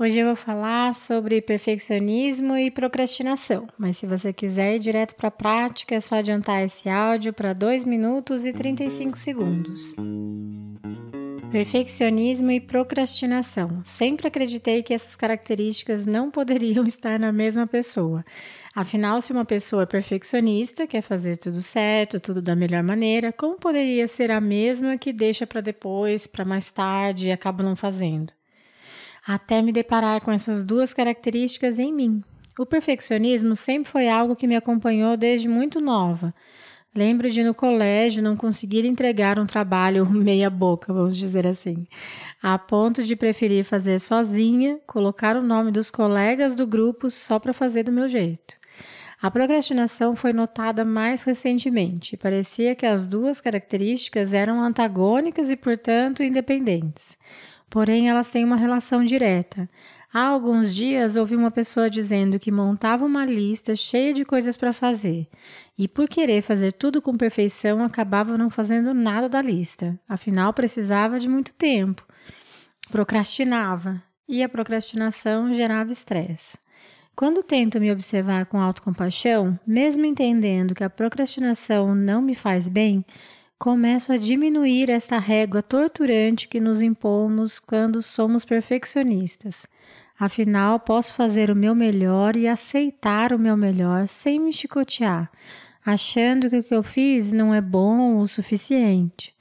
Hoje eu vou falar sobre perfeccionismo e procrastinação, mas se você quiser ir direto para a prática, é só adiantar esse áudio para 2 minutos e 35 segundos. Perfeccionismo e procrastinação. Sempre acreditei que essas características não poderiam estar na mesma pessoa. Afinal, se uma pessoa é perfeccionista, quer fazer tudo certo, tudo da melhor maneira, como poderia ser a mesma que deixa para depois, para mais tarde e acaba não fazendo? Até me deparar com essas duas características em mim. O perfeccionismo sempre foi algo que me acompanhou desde muito nova. Lembro de no colégio não conseguir entregar um trabalho meia boca, vamos dizer assim, a ponto de preferir fazer sozinha, colocar o nome dos colegas do grupo só para fazer do meu jeito. A procrastinação foi notada mais recentemente. Parecia que as duas características eram antagônicas e, portanto, independentes porém elas têm uma relação direta. Há alguns dias ouvi uma pessoa dizendo que montava uma lista cheia de coisas para fazer e, por querer fazer tudo com perfeição, acabava não fazendo nada da lista, afinal precisava de muito tempo. Procrastinava e a procrastinação gerava estresse. Quando tento me observar com autocompaixão, mesmo entendendo que a procrastinação não me faz bem, começo a diminuir esta régua torturante que nos impomos quando somos perfeccionistas. Afinal, posso fazer o meu melhor e aceitar o meu melhor sem me chicotear, achando que o que eu fiz não é bom o suficiente.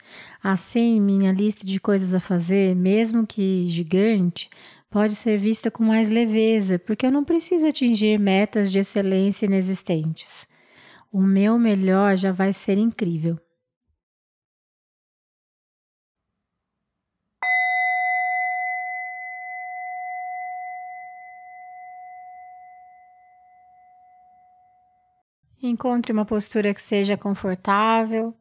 Assim, minha lista de coisas a fazer, mesmo que gigante, pode ser vista com mais leveza, porque eu não preciso atingir metas de excelência inexistentes. O meu melhor já vai ser incrível. Encontre uma postura que seja confortável,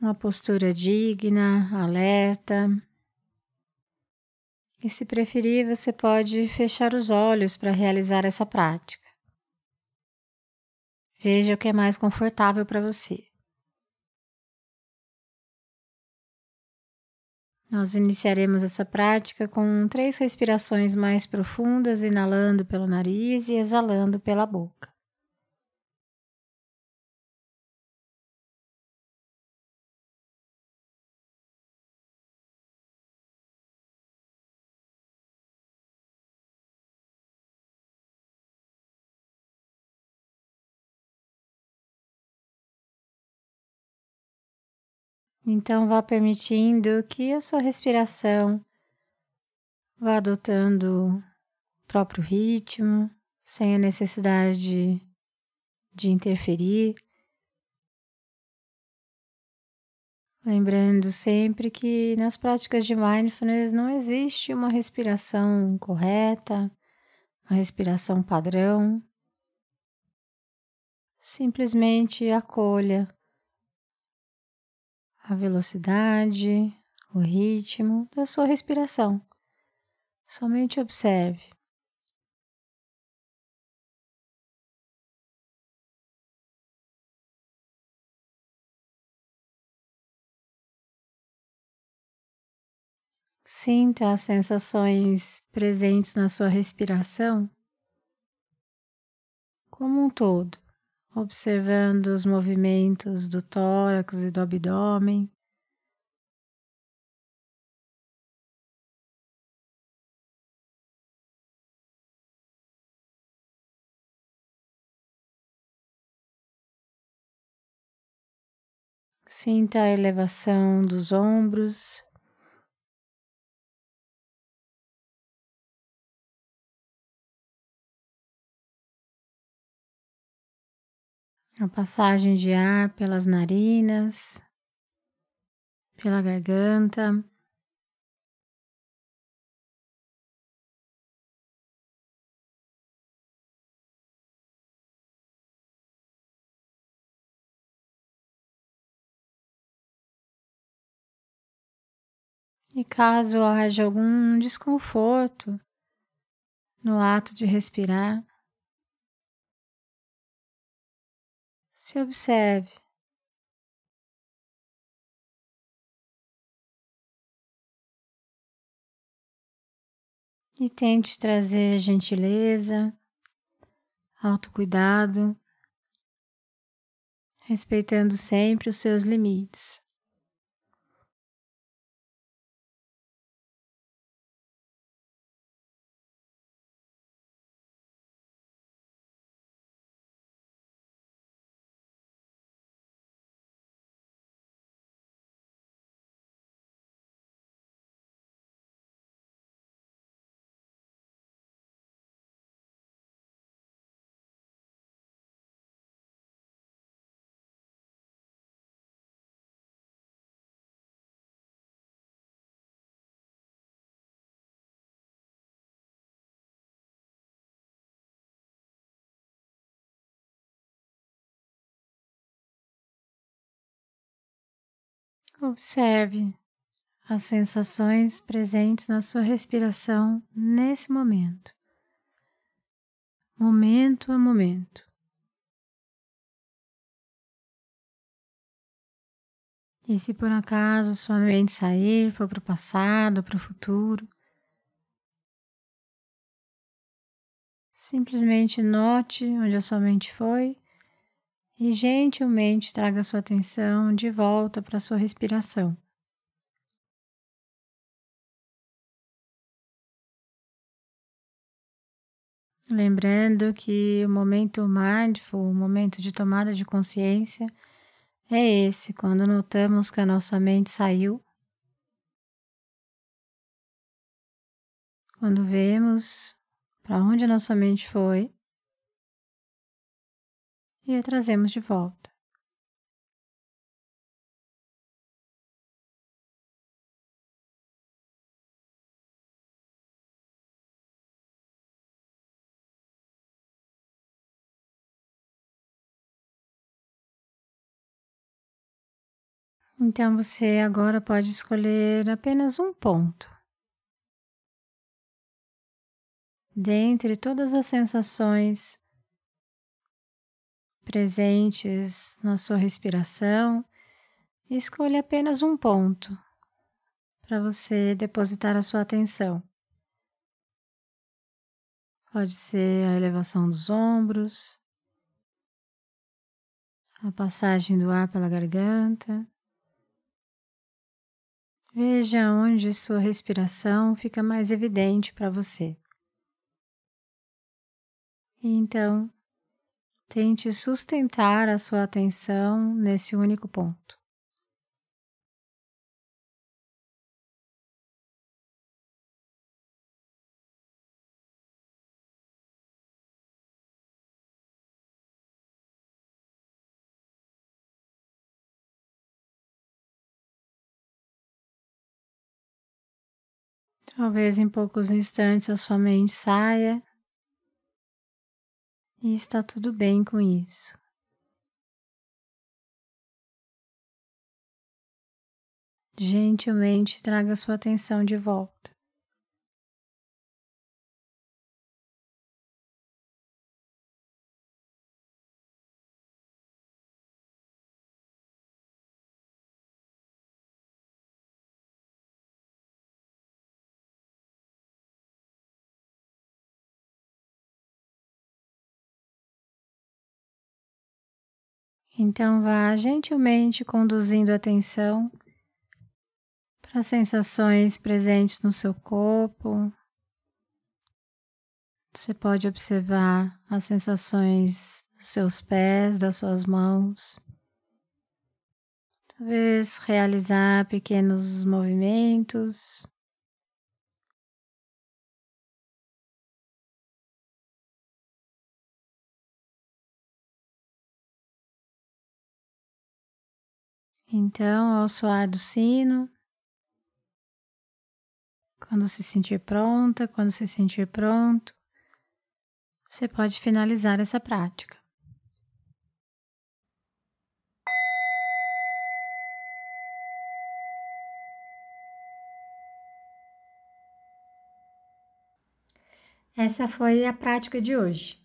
uma postura digna, alerta. E se preferir, você pode fechar os olhos para realizar essa prática. Veja o que é mais confortável para você. Nós iniciaremos essa prática com três respirações mais profundas, inalando pelo nariz e exalando pela boca. Então, vá permitindo que a sua respiração vá adotando o próprio ritmo, sem a necessidade de interferir. Lembrando sempre que nas práticas de mindfulness não existe uma respiração correta, uma respiração padrão. Simplesmente acolha a velocidade, o ritmo da sua respiração. Somente observe. Sinta as sensações presentes na sua respiração como um todo observando os movimentos do tórax e do abdômen. Sinta a elevação dos ombros. a passagem de ar pelas narinas, pela garganta. E caso haja algum desconforto no ato de respirar, se observe. E tente trazer gentileza, autocuidado, respeitando sempre os seus limites. Observe as sensações presentes na sua respiração nesse momento, momento a momento. E se por acaso sua mente sair, for para o passado, para o futuro, simplesmente note onde a sua mente foi e gentilmente traga sua atenção de volta para sua respiração. Lembrando que o momento mindful, o momento de tomada de consciência, é esse, quando notamos que a nossa mente saiu, quando vemos para onde a nossa mente foi e a trazemos de volta. Então você agora pode escolher apenas um ponto. Dentre todas as sensações presentes na sua respiração, escolha apenas um ponto para você depositar a sua atenção. Pode ser a elevação dos ombros, a passagem do ar pela garganta. Veja onde sua respiração fica mais evidente para você. E então, Tente sustentar a sua atenção nesse único ponto. Talvez em poucos instantes a sua mente saia e está tudo bem com isso. Gentilmente traga sua atenção de volta. Então vá gentilmente conduzindo a atenção para as sensações presentes no seu corpo. Você pode observar as sensações dos seus pés, das suas mãos. Talvez realizar pequenos movimentos. Então, ao soar do sino, quando se sentir pronta, quando se sentir pronto, você pode finalizar essa prática. Essa foi a prática de hoje.